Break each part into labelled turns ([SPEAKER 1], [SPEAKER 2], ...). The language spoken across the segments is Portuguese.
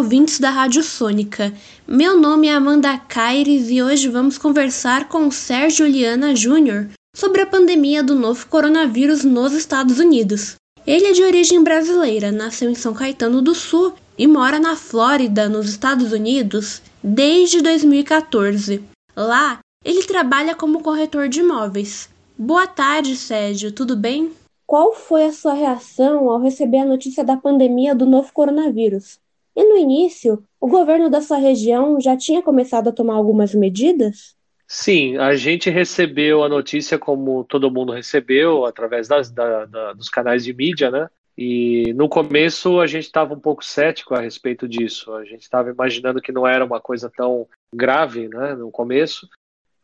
[SPEAKER 1] ouvintes da Rádio Sônica. Meu nome é Amanda Caires e hoje vamos conversar com o Sérgio Liana Júnior sobre a pandemia do novo coronavírus nos Estados Unidos. Ele é de origem brasileira, nasceu em São Caetano do Sul e mora na Flórida, nos Estados Unidos, desde 2014. Lá, ele trabalha como corretor de imóveis. Boa tarde, Sérgio, tudo bem?
[SPEAKER 2] Qual foi a sua reação ao receber a notícia da pandemia do novo coronavírus? E no início, o governo da sua região já tinha começado a tomar algumas medidas?
[SPEAKER 3] Sim, a gente recebeu a notícia como todo mundo recebeu, através das, da, da, dos canais de mídia, né? E no começo a gente estava um pouco cético a respeito disso. A gente estava imaginando que não era uma coisa tão grave, né? No começo.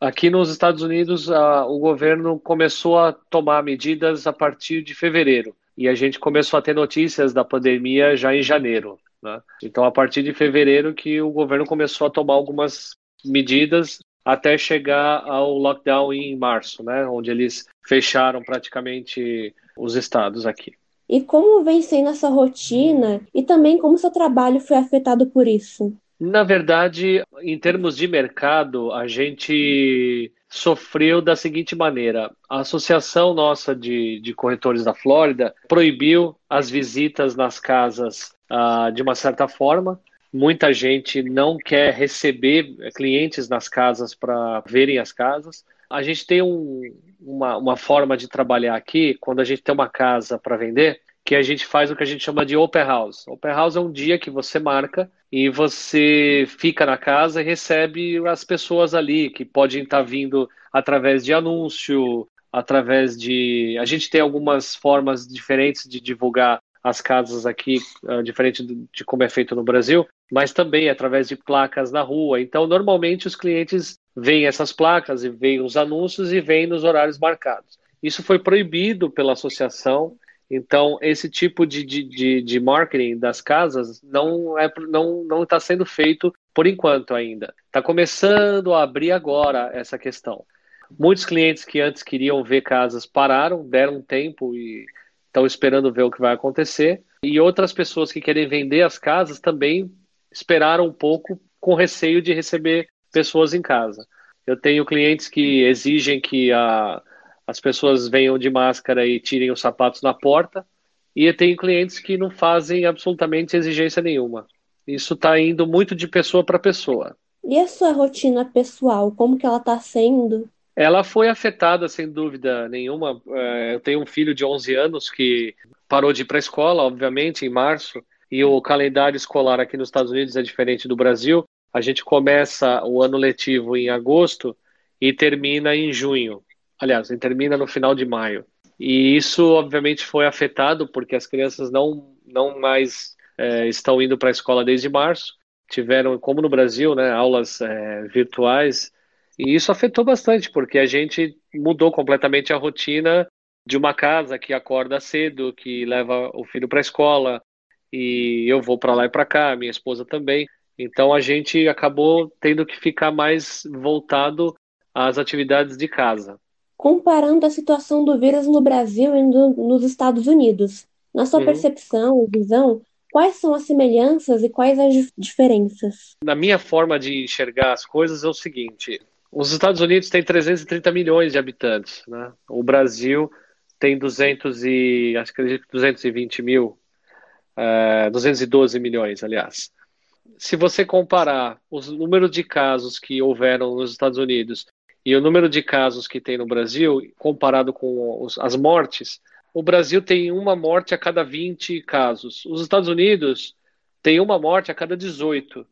[SPEAKER 3] Aqui nos Estados Unidos, a, o governo começou a tomar medidas a partir de fevereiro. E a gente começou a ter notícias da pandemia já em janeiro. Né? Então, a partir de fevereiro que o governo começou a tomar algumas medidas até chegar ao lockdown em março, né? onde eles fecharam praticamente os estados aqui.
[SPEAKER 2] E como vem sendo essa rotina e também como seu trabalho foi afetado por isso?
[SPEAKER 3] Na verdade, em termos de mercado, a gente sofreu da seguinte maneira: a associação nossa de, de corretores da Flórida proibiu as visitas nas casas uh, de uma certa forma. Muita gente não quer receber clientes nas casas para verem as casas. A gente tem um, uma, uma forma de trabalhar aqui, quando a gente tem uma casa para vender, que a gente faz o que a gente chama de open house. Open house é um dia que você marca e você fica na casa e recebe as pessoas ali que podem estar vindo através de anúncio, através de. A gente tem algumas formas diferentes de divulgar as casas aqui, uh, diferente de como é feito no Brasil, mas também através de placas na rua. Então, normalmente os clientes veem essas placas e veem os anúncios e veem nos horários marcados. Isso foi proibido pela associação. Então, esse tipo de, de, de marketing das casas não é não não está sendo feito por enquanto ainda. Está começando a abrir agora essa questão. Muitos clientes que antes queriam ver casas pararam, deram um tempo e estão esperando ver o que vai acontecer. E outras pessoas que querem vender as casas também esperaram um pouco com receio de receber pessoas em casa. Eu tenho clientes que exigem que a, as pessoas venham de máscara e tirem os sapatos na porta, e eu tenho clientes que não fazem absolutamente exigência nenhuma. Isso está indo muito de pessoa para pessoa.
[SPEAKER 2] E a sua rotina pessoal, como que ela está sendo?
[SPEAKER 3] Ela foi afetada, sem dúvida nenhuma. É, eu tenho um filho de 11 anos que parou de ir para a escola, obviamente, em março, e o calendário escolar aqui nos Estados Unidos é diferente do Brasil. A gente começa o ano letivo em agosto e termina em junho. Aliás, termina no final de maio. E isso, obviamente, foi afetado porque as crianças não, não mais é, estão indo para a escola desde março. Tiveram, como no Brasil, né, aulas é, virtuais e isso afetou bastante, porque a gente mudou completamente a rotina de uma casa que acorda cedo, que leva o filho para a escola, e eu vou para lá e para cá, minha esposa também. Então a gente acabou tendo que ficar mais voltado às atividades de casa.
[SPEAKER 2] Comparando a situação do vírus no Brasil e no, nos Estados Unidos, na sua uhum. percepção e visão, quais são as semelhanças e quais as diferenças?
[SPEAKER 3] Na minha forma de enxergar as coisas é o seguinte: os Estados Unidos têm 330 milhões de habitantes, né? O Brasil tem 200 e acho que 220 mil, é, 212 milhões, aliás. Se você comparar os números de casos que houveram nos Estados Unidos e o número de casos que tem no Brasil, comparado com os, as mortes, o Brasil tem uma morte a cada 20 casos. Os Estados Unidos têm uma morte a cada 18.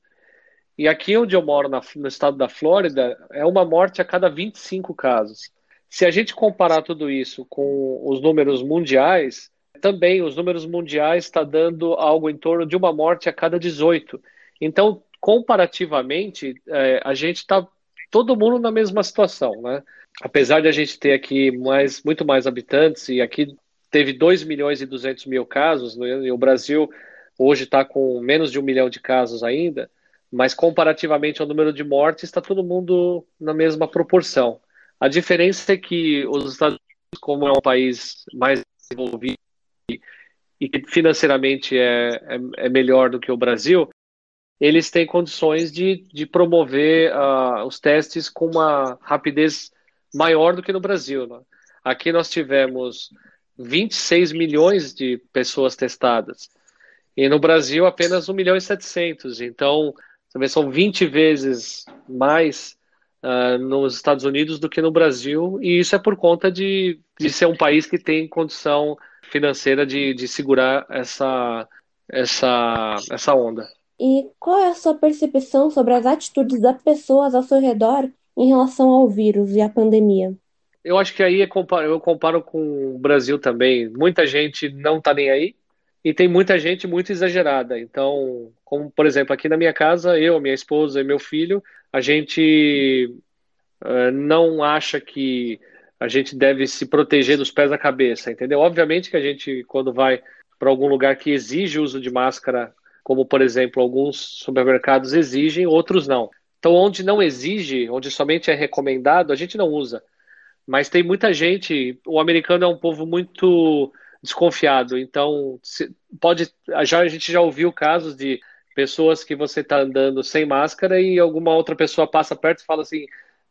[SPEAKER 3] E aqui onde eu moro, na, no estado da Flórida, é uma morte a cada 25 casos. Se a gente comparar tudo isso com os números mundiais, também os números mundiais está dando algo em torno de uma morte a cada 18. Então, comparativamente, é, a gente está todo mundo na mesma situação, né? Apesar de a gente ter aqui mais, muito mais habitantes, e aqui teve 2 milhões e 200 mil casos, né? e o Brasil hoje está com menos de um milhão de casos ainda, mas comparativamente ao número de mortes, está todo mundo na mesma proporção. A diferença é que os Estados Unidos, como é um país mais desenvolvido e que financeiramente é, é, é melhor do que o Brasil, eles têm condições de, de promover uh, os testes com uma rapidez maior do que no Brasil. Né? Aqui nós tivemos 26 milhões de pessoas testadas. E no Brasil apenas 1 milhão e 700. Então, são 20 vezes mais uh, nos Estados Unidos do que no Brasil. E isso é por conta de, de ser um país que tem condição financeira de, de segurar essa, essa, essa onda.
[SPEAKER 2] E qual é a sua percepção sobre as atitudes das pessoas ao seu redor em relação ao vírus e à pandemia?
[SPEAKER 3] Eu acho que aí é eu comparo com o Brasil também. Muita gente não está nem aí e tem muita gente muito exagerada. Então, como por exemplo, aqui na minha casa, eu, minha esposa e meu filho, a gente uh, não acha que a gente deve se proteger dos pés à cabeça, entendeu? Obviamente que a gente, quando vai para algum lugar que exige uso de máscara, como por exemplo alguns supermercados exigem, outros não. Então, onde não exige, onde somente é recomendado, a gente não usa. Mas tem muita gente, o americano é um povo muito desconfiado, então pode, já a gente já ouviu casos de pessoas que você está andando sem máscara e alguma outra pessoa passa perto e fala assim,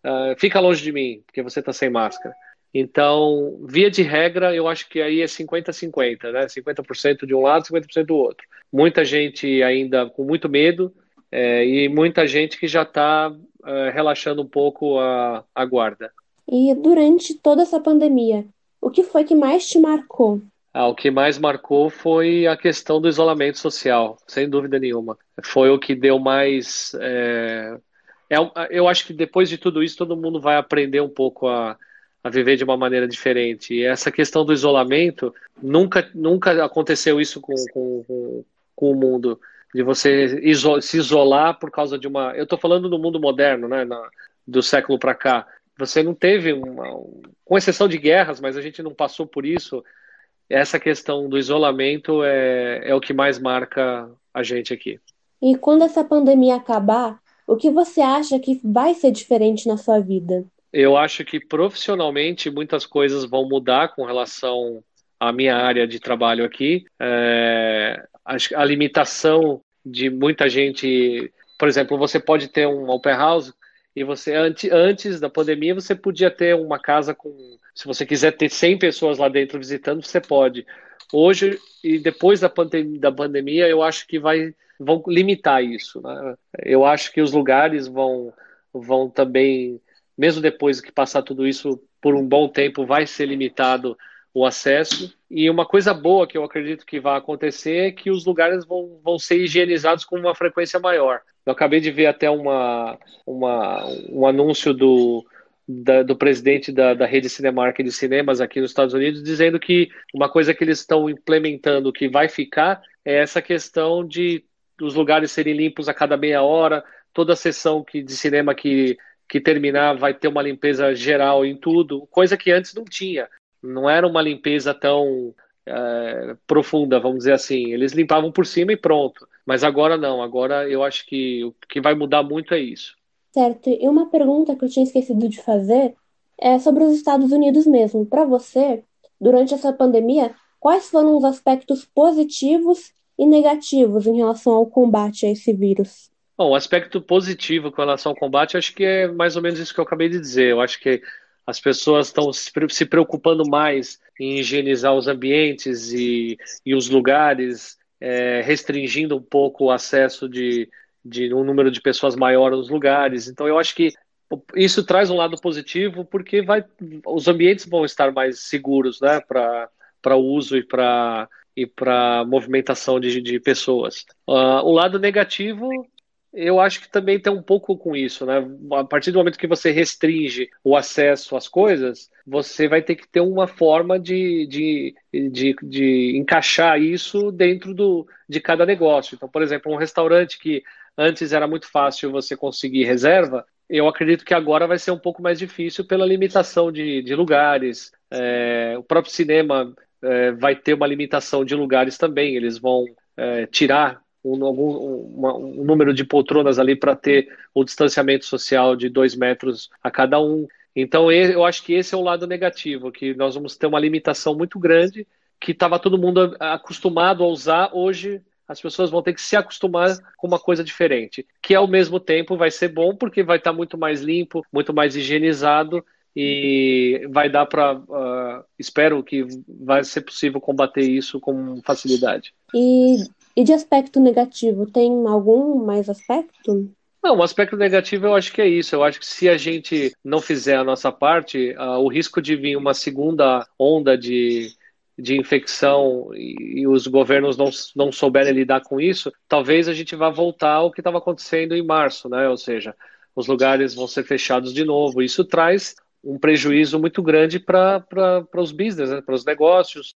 [SPEAKER 3] uh, fica longe de mim, porque você está sem máscara. Então, via de regra, eu acho que aí é 50-50, né? 50% de um lado, 50% do outro. Muita gente ainda com muito medo, é, e muita gente que já está é, relaxando um pouco a, a guarda.
[SPEAKER 2] E durante toda essa pandemia, o que foi que mais te marcou?
[SPEAKER 3] Ah, o que mais marcou foi a questão do isolamento social, sem dúvida nenhuma. Foi o que deu mais. É... É, eu acho que depois de tudo isso, todo mundo vai aprender um pouco a, a viver de uma maneira diferente. E essa questão do isolamento, nunca, nunca aconteceu isso com, com, com o mundo de você iso se isolar por causa de uma. Eu estou falando do mundo moderno, né, na, do século para cá. Você não teve uma, com exceção de guerras, mas a gente não passou por isso. Essa questão do isolamento é, é o que mais marca a gente aqui.
[SPEAKER 2] E quando essa pandemia acabar, o que você acha que vai ser diferente na sua vida?
[SPEAKER 3] Eu acho que profissionalmente muitas coisas vão mudar com relação à minha área de trabalho aqui. É, a limitação de muita gente. Por exemplo, você pode ter um open house e você antes, antes da pandemia você podia ter uma casa com, se você quiser ter 100 pessoas lá dentro visitando, você pode. Hoje e depois da, pandemia, da pandemia, eu acho que vai vão limitar isso. Né? Eu acho que os lugares vão vão também, mesmo depois que passar tudo isso por um bom tempo, vai ser limitado o acesso. E uma coisa boa que eu acredito que vai acontecer é que os lugares vão, vão ser higienizados com uma frequência maior. Eu acabei de ver até uma, uma, um anúncio do, da, do presidente da, da rede Cinemark de cinemas aqui nos Estados Unidos, dizendo que uma coisa que eles estão implementando que vai ficar é essa questão de os lugares serem limpos a cada meia hora, toda sessão que, de cinema que, que terminar vai ter uma limpeza geral em tudo, coisa que antes não tinha não era uma limpeza tão é, profunda, vamos dizer assim. Eles limpavam por cima e pronto. Mas agora não, agora eu acho que o que vai mudar muito é isso.
[SPEAKER 2] Certo, e uma pergunta que eu tinha esquecido de fazer é sobre os Estados Unidos mesmo. Para você, durante essa pandemia, quais foram os aspectos positivos e negativos em relação ao combate a esse vírus?
[SPEAKER 3] Bom, o aspecto positivo com relação ao combate, acho que é mais ou menos isso que eu acabei de dizer. Eu acho que as pessoas estão se preocupando mais em higienizar os ambientes e, e os lugares, é, restringindo um pouco o acesso de, de um número de pessoas maior nos lugares. Então, eu acho que isso traz um lado positivo, porque vai, os ambientes vão estar mais seguros né, para uso e para e para movimentação de, de pessoas. Uh, o lado negativo eu acho que também tem um pouco com isso, né? A partir do momento que você restringe o acesso às coisas, você vai ter que ter uma forma de, de, de, de encaixar isso dentro do, de cada negócio. Então, por exemplo, um restaurante que antes era muito fácil você conseguir reserva, eu acredito que agora vai ser um pouco mais difícil pela limitação de, de lugares. É, o próprio cinema é, vai ter uma limitação de lugares também. Eles vão é, tirar um, algum, um número de poltronas ali para ter o distanciamento social de dois metros a cada um. Então, eu acho que esse é o lado negativo, que nós vamos ter uma limitação muito grande que estava todo mundo acostumado a usar, hoje as pessoas vão ter que se acostumar com uma coisa diferente, que ao mesmo tempo vai ser bom porque vai estar muito mais limpo, muito mais higienizado e vai dar para, uh, ah, espero que vai ser possível combater isso com facilidade.
[SPEAKER 2] E, e de aspecto negativo, tem algum mais aspecto?
[SPEAKER 3] Não, o aspecto negativo eu acho que é isso. Eu acho que se a gente não fizer a nossa parte, uh, o risco de vir uma segunda onda de, de infecção e, e, os governos não, não souberem lidar com isso, talvez a gente vá voltar ao que estava acontecendo em março, né? Ou seja, os lugares vão ser fechados de novo. Isso traz um prejuízo muito grande para os business, né? para os negócios.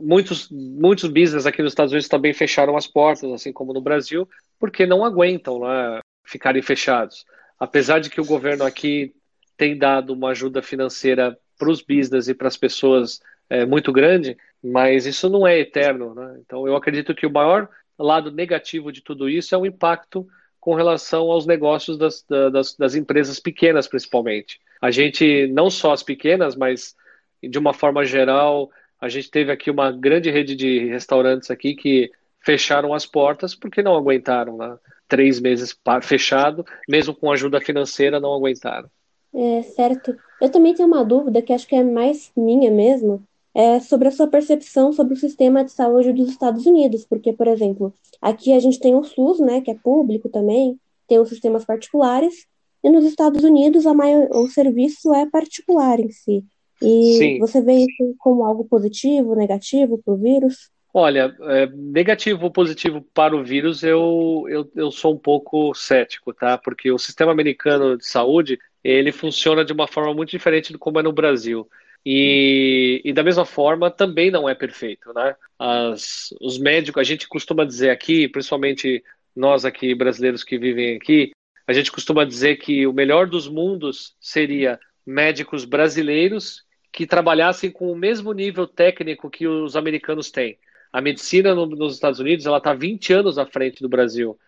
[SPEAKER 3] Muitos, muitos business aqui nos Estados Unidos também fecharam as portas, assim como no Brasil, porque não aguentam né, ficarem fechados. Apesar de que o governo aqui tem dado uma ajuda financeira para os business e para as pessoas é, muito grande, mas isso não é eterno. Né? Então, eu acredito que o maior lado negativo de tudo isso é o impacto com relação aos negócios das, das, das empresas pequenas, principalmente. A gente, não só as pequenas, mas de uma forma geral, a gente teve aqui uma grande rede de restaurantes aqui que fecharam as portas porque não aguentaram, né? Três meses fechado, mesmo com ajuda financeira, não aguentaram.
[SPEAKER 2] É, certo. Eu também tenho uma dúvida que acho que é mais minha mesmo, é sobre a sua percepção sobre o sistema de saúde dos Estados Unidos, porque, por exemplo, aqui a gente tem o SUS, né, que é público também, tem os sistemas particulares, e nos Estados Unidos a maior, o serviço é particular em si. E Sim. você vê isso como algo positivo, negativo para o vírus?
[SPEAKER 3] Olha, é, negativo ou positivo para o vírus, eu, eu, eu sou um pouco cético, tá? Porque o sistema americano de saúde, ele funciona de uma forma muito diferente de como é no Brasil. E, e, da mesma forma também não é perfeito, né? As, os médicos, a gente costuma dizer aqui, principalmente nós aqui brasileiros que vivem aqui, a gente costuma dizer que o melhor dos mundos seria médicos brasileiros que trabalhassem com o mesmo nível técnico que os americanos têm. A medicina no, nos Estados Unidos ela está 20 anos à frente do Brasil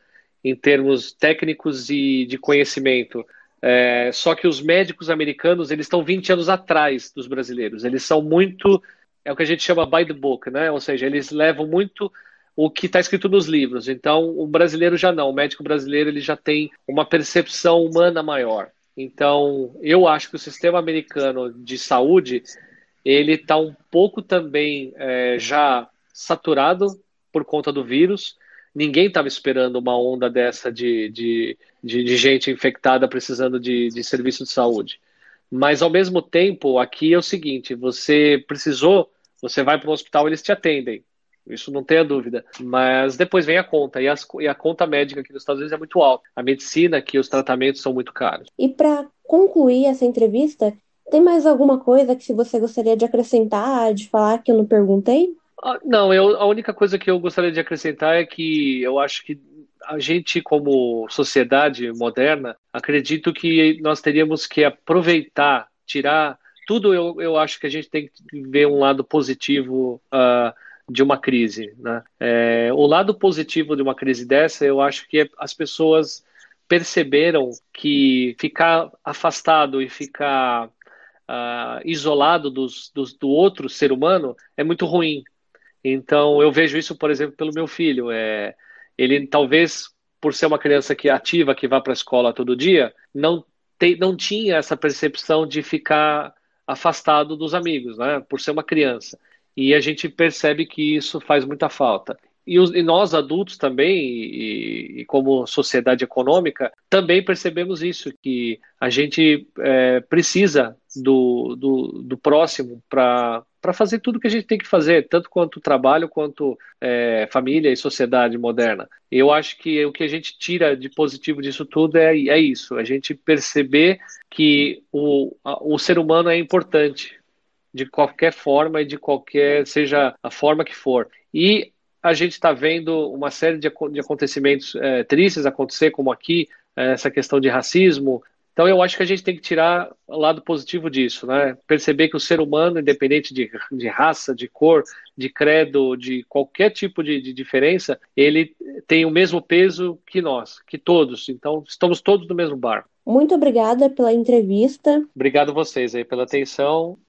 [SPEAKER 3] em termos técnicos e de conhecimento. É, só que os médicos americanos eles estão 20 anos atrás dos brasileiros. Eles são muito é o que a gente chama by the book, né? Ou seja, eles levam muito o que está escrito nos livros. Então, o brasileiro já não. O médico brasileiro ele já tem uma percepção humana maior. Então, eu acho que o sistema americano de saúde ele está um pouco também é, já saturado por conta do vírus. Ninguém estava esperando uma onda dessa de, de, de, de gente infectada precisando de, de serviço de saúde. Mas, ao mesmo tempo, aqui é o seguinte: você precisou, você vai para o hospital, eles te atendem. Isso não tenha dúvida. Mas depois vem a conta. E, as, e, a conta médica aqui nos Estados Unidos é muito alta. A medicina aqui, os tratamentos são muito caros.
[SPEAKER 2] E para concluir essa entrevista, tem mais alguma coisa que você gostaria de acrescentar, de falar que eu não perguntei?
[SPEAKER 3] Ah, não, eu, a única coisa que eu gostaria de acrescentar é que eu acho que a gente, como sociedade moderna, acredito que nós teríamos que aproveitar, tirar tudo. Eu, eu acho que a gente tem que ver um lado positivo uh, de uma crise. Né? É, o lado positivo de uma crise dessa, eu acho que é as pessoas perceberam que ficar afastado e ficar uh, isolado dos, dos, do outro ser humano é muito ruim. Então, eu vejo isso, por exemplo, pelo meu filho. É, ele talvez por ser uma criança que é ativa, que vai para a escola todo dia, não, te, não tinha essa percepção de ficar afastado dos amigos, né? Por ser uma criança. E a gente percebe que isso faz muita falta. E, os, e nós adultos também, e, e, como sociedade econômica, também percebemos isso, que a gente é, precisa do, do, do próximo para para fazer tudo que a gente tem que fazer, tanto quanto trabalho, quanto é, família e sociedade moderna. Eu acho que o que a gente tira de positivo disso tudo é, é isso, a gente perceber que o, o ser humano é importante de qualquer forma e de qualquer, seja a forma que for. E a gente está vendo uma série de, de acontecimentos é, tristes acontecer, como aqui, é, essa questão de racismo, então eu acho que a gente tem que tirar o lado positivo disso, né? Perceber que o ser humano, independente de, de raça, de cor, de credo, de qualquer tipo de, de, diferença, ele tem o mesmo peso que nós, que todos. Então estamos todos no mesmo barco.
[SPEAKER 2] Muito obrigada pela entrevista.
[SPEAKER 3] Obrigado vocês aí pela atenção.